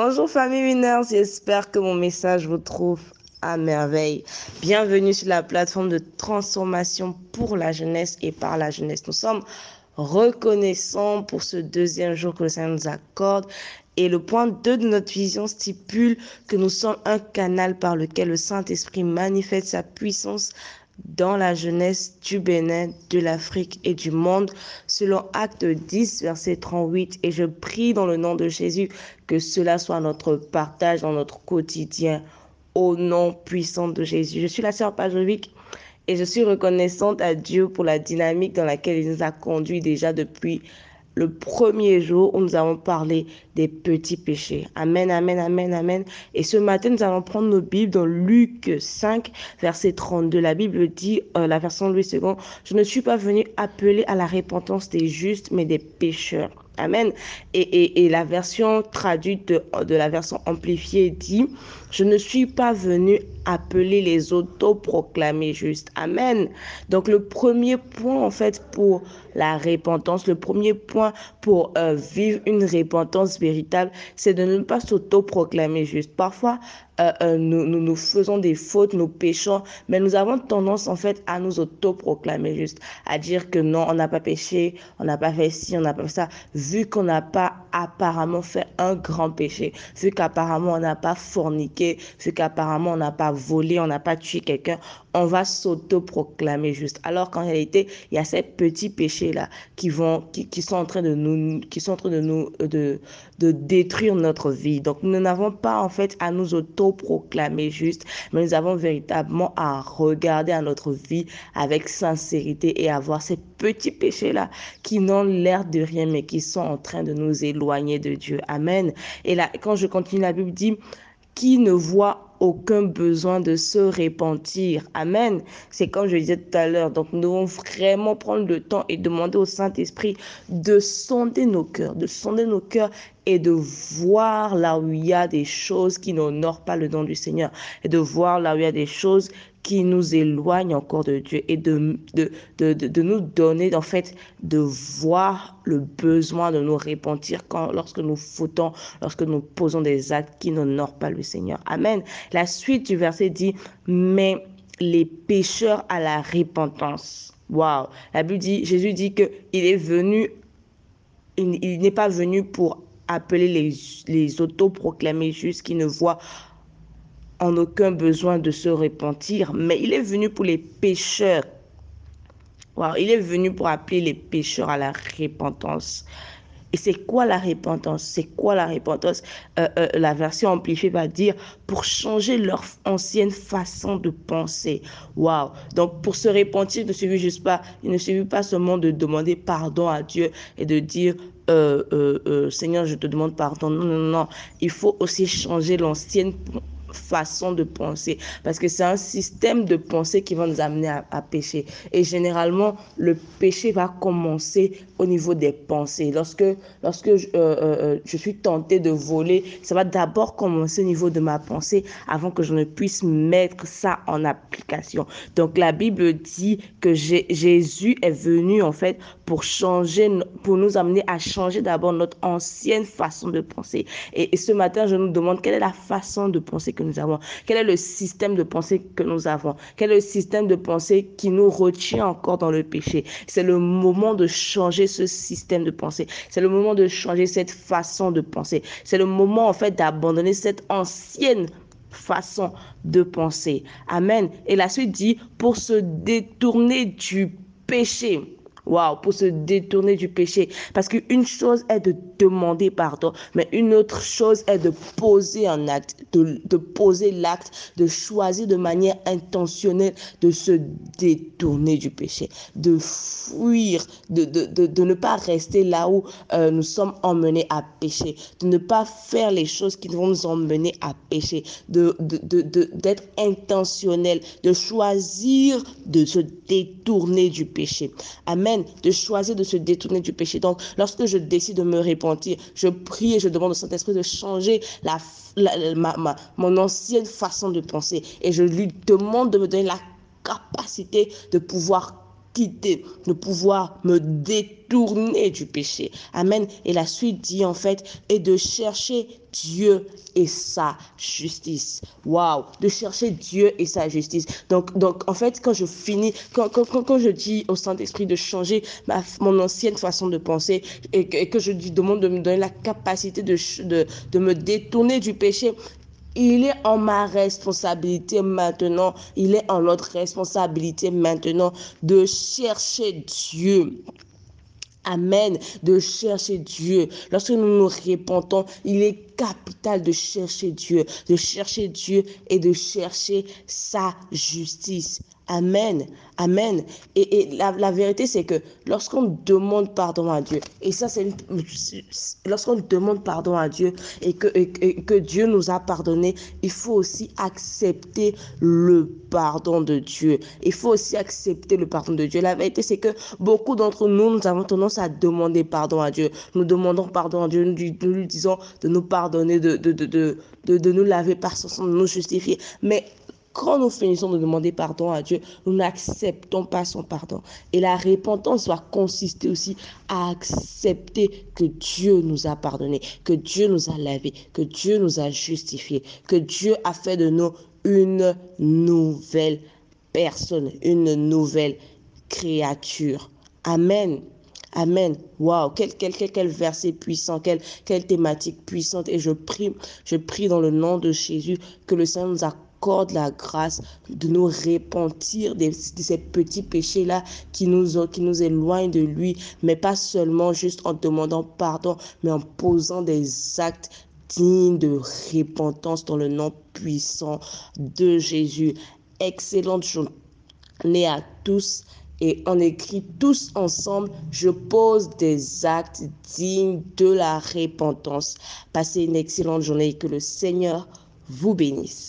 Bonjour famille Winners, j'espère que mon message vous trouve à merveille. Bienvenue sur la plateforme de transformation pour la jeunesse et par la jeunesse. Nous sommes reconnaissants pour ce deuxième jour que le Seigneur nous accorde. Et le point 2 de notre vision stipule que nous sommes un canal par lequel le Saint-Esprit manifeste sa puissance dans la jeunesse du Bénin, de l'Afrique et du monde, selon Acte 10, verset 38. Et je prie dans le nom de Jésus que cela soit notre partage dans notre quotidien, au nom puissant de Jésus. Je suis la sœur Pajovic et je suis reconnaissante à Dieu pour la dynamique dans laquelle il nous a conduits déjà depuis le premier jour où nous avons parlé des petits péchés. Amen, amen, amen, amen. Et ce matin, nous allons prendre nos Bibles dans Luc 5, verset 32. La Bible dit, euh, la version Louis II, je ne suis pas venu appeler à la repentance des justes, mais des pécheurs. Amen. Et, et, la version traduite de, de, la version amplifiée dit, je ne suis pas venu appeler les autoproclamés justes. Amen. Donc le premier point en fait pour la repentance, le premier point pour euh, vivre une repentance véritable, c'est de ne pas s'autoproclamer juste. Parfois, euh, euh, nous, nous, nous, faisons des fautes, nous péchons, mais nous avons tendance en fait à nous autoproclamer juste, à dire que non, on n'a pas péché, on n'a pas fait ci, on n'a pas fait ça, vu qu'on n'a pas apparemment fait un grand péché, vu qu'apparemment on n'a pas forniqué, vu qu'apparemment on n'a pas volé, on n'a pas tué quelqu'un, on va s'autoproclamer juste. Alors qu'en réalité, il y a ces petits péchés-là qui vont, qui, sont en train de nous, qui sont en train de nous, de, de détruire notre vie. Donc, nous n'avons pas en fait à nous autoproclamer juste, mais nous avons véritablement à regarder à notre vie avec sincérité et à voir ces petits péchés-là qui n'ont l'air de rien, mais qui sont en train de nous éloigner de Dieu. Amen. Et là, quand je continue, la Bible dit, qui ne voit aucun besoin de se repentir. Amen. C'est comme je disais tout à l'heure. Donc, nous devons vraiment prendre le temps et demander au Saint-Esprit de sonder nos cœurs, de sonder nos cœurs et de voir là où il y a des choses qui n'honorent pas le nom du Seigneur et de voir là où il y a des choses qui nous éloignent encore de Dieu et de, de, de, de, nous donner, en fait, de voir le besoin de nous repentir quand, lorsque nous fautons, lorsque nous posons des actes qui n'honorent pas le Seigneur. Amen. La suite du verset dit, mais les pécheurs à la repentance. Waouh. La Bible dit, Jésus dit que il est venu, il, n'est pas venu pour appeler les, les autoproclamés justes qui ne voient en aucun besoin de se repentir, mais il est venu pour les pécheurs. Wow, il est venu pour appeler les pécheurs à la repentance. Et c'est quoi la repentance? C'est quoi la repentance? Euh, euh, La version amplifiée va dire pour changer leur ancienne façon de penser. Waouh Donc pour se repentir, ne suffit juste pas, il ne suffit pas seulement de demander pardon à Dieu et de dire euh, Seigneur, je te demande pardon. Non, non, non. Il faut aussi changer l'ancienne façon de penser. Parce que c'est un système de pensée qui va nous amener à, pécher. Et généralement le péché va commencer au niveau des pensées. Lorsque lorsque je, euh, euh, je suis tenté de voler ça va d'abord commencer au niveau de ma pensée avant que je ne puisse mettre ça en application. Donc la Bible dit que Jésus est venu en fait pour changer pour nous amener à changer d'abord notre ancienne façon de penser et, ce matin je nous demande quelle est la façon de penser que nous avons Quel est le système de pensée que nous avons? Quel est le système de pensée qui nous retient encore dans le péché? C'est le moment de changer ce système de pensée. C'est le moment de changer cette façon de penser. C'est le moment en fait d'abandonner cette ancienne façon de penser. Amen. Et la suite dit, pour se détourner du péché. Waouh, pour se détourner du péché. Parce qu'une chose est de demander pardon, mais une autre chose est de poser un acte, de, poser l'acte, de choisir de manière intentionnelle de se détourner du péché, de fuir, de, de, de, de ne pas rester là où euh, nous sommes emmenés à pécher, de ne pas faire les choses qui vont nous emmener à pécher, de, d'être intentionnel, de choisir de se détourner du péché. Amen de choisir de se détourner du péché. Donc, lorsque je décide de me repentir, je prie et je demande au Saint-Esprit de changer la, mon ancienne façon de penser. Et je lui demande de me donner la capacité de pouvoir quitter, de pouvoir me détourner du péché. Amen. Et la suite dit en fait, et de chercher Dieu et sa justice. Waouh, de chercher Dieu et sa justice. Donc, donc en fait, quand je finis, quand, quand, quand je dis au Saint-Esprit de changer ma, mon ancienne façon de penser et que, et que je lui demande de me donner la capacité de, de, de me détourner du péché, il est en ma responsabilité maintenant, il est en notre responsabilité maintenant de chercher Dieu. Amen, de chercher Dieu. Lorsque nous nous répentons, il est capital de chercher Dieu, de chercher Dieu et de chercher sa justice. Amen. Amen. Et, et la, la, vérité, c'est que lorsqu'on demande pardon à Dieu, et ça, c'est lorsqu'on demande pardon à Dieu et que, que Dieu nous a pardonné, il faut aussi accepter le pardon de Dieu. Il faut aussi accepter le pardon de Dieu. La vérité, c'est que beaucoup d'entre nous, nous avons tendance à demander pardon à Dieu. Nous demandons pardon à Dieu, nous, nous lui disons de nous pardonner, de, de, de, de, de nous laver par son sang, de nous justifier. Mais quand nous finissons de demander pardon à Dieu, nous n'acceptons pas son pardon. Et la repentance doit consister aussi à accepter que Dieu nous a pardonné, que Dieu nous a lavé, que Dieu nous a justifié, que Dieu a fait de nous une nouvelle personne, une nouvelle créature. Amen. Amen. Waouh, quel, quel, quel, quel, verset puissant, quelle, quelle thématique puissante. Et je prie, je prie dans le nom de Jésus que le Seigneur nous accorde la grâce de nous repentir de, ces petits péchés-là qui nous, qui nous éloignent de lui, mais pas seulement juste en demandant pardon, mais en posant des actes dignes de repentance dans le nom puissant de Jésus. Excellente journée à tous et on écrit tous ensemble, je pose des actes dignes de la repentance. Passez une excellente journée et que le Seigneur vous bénisse.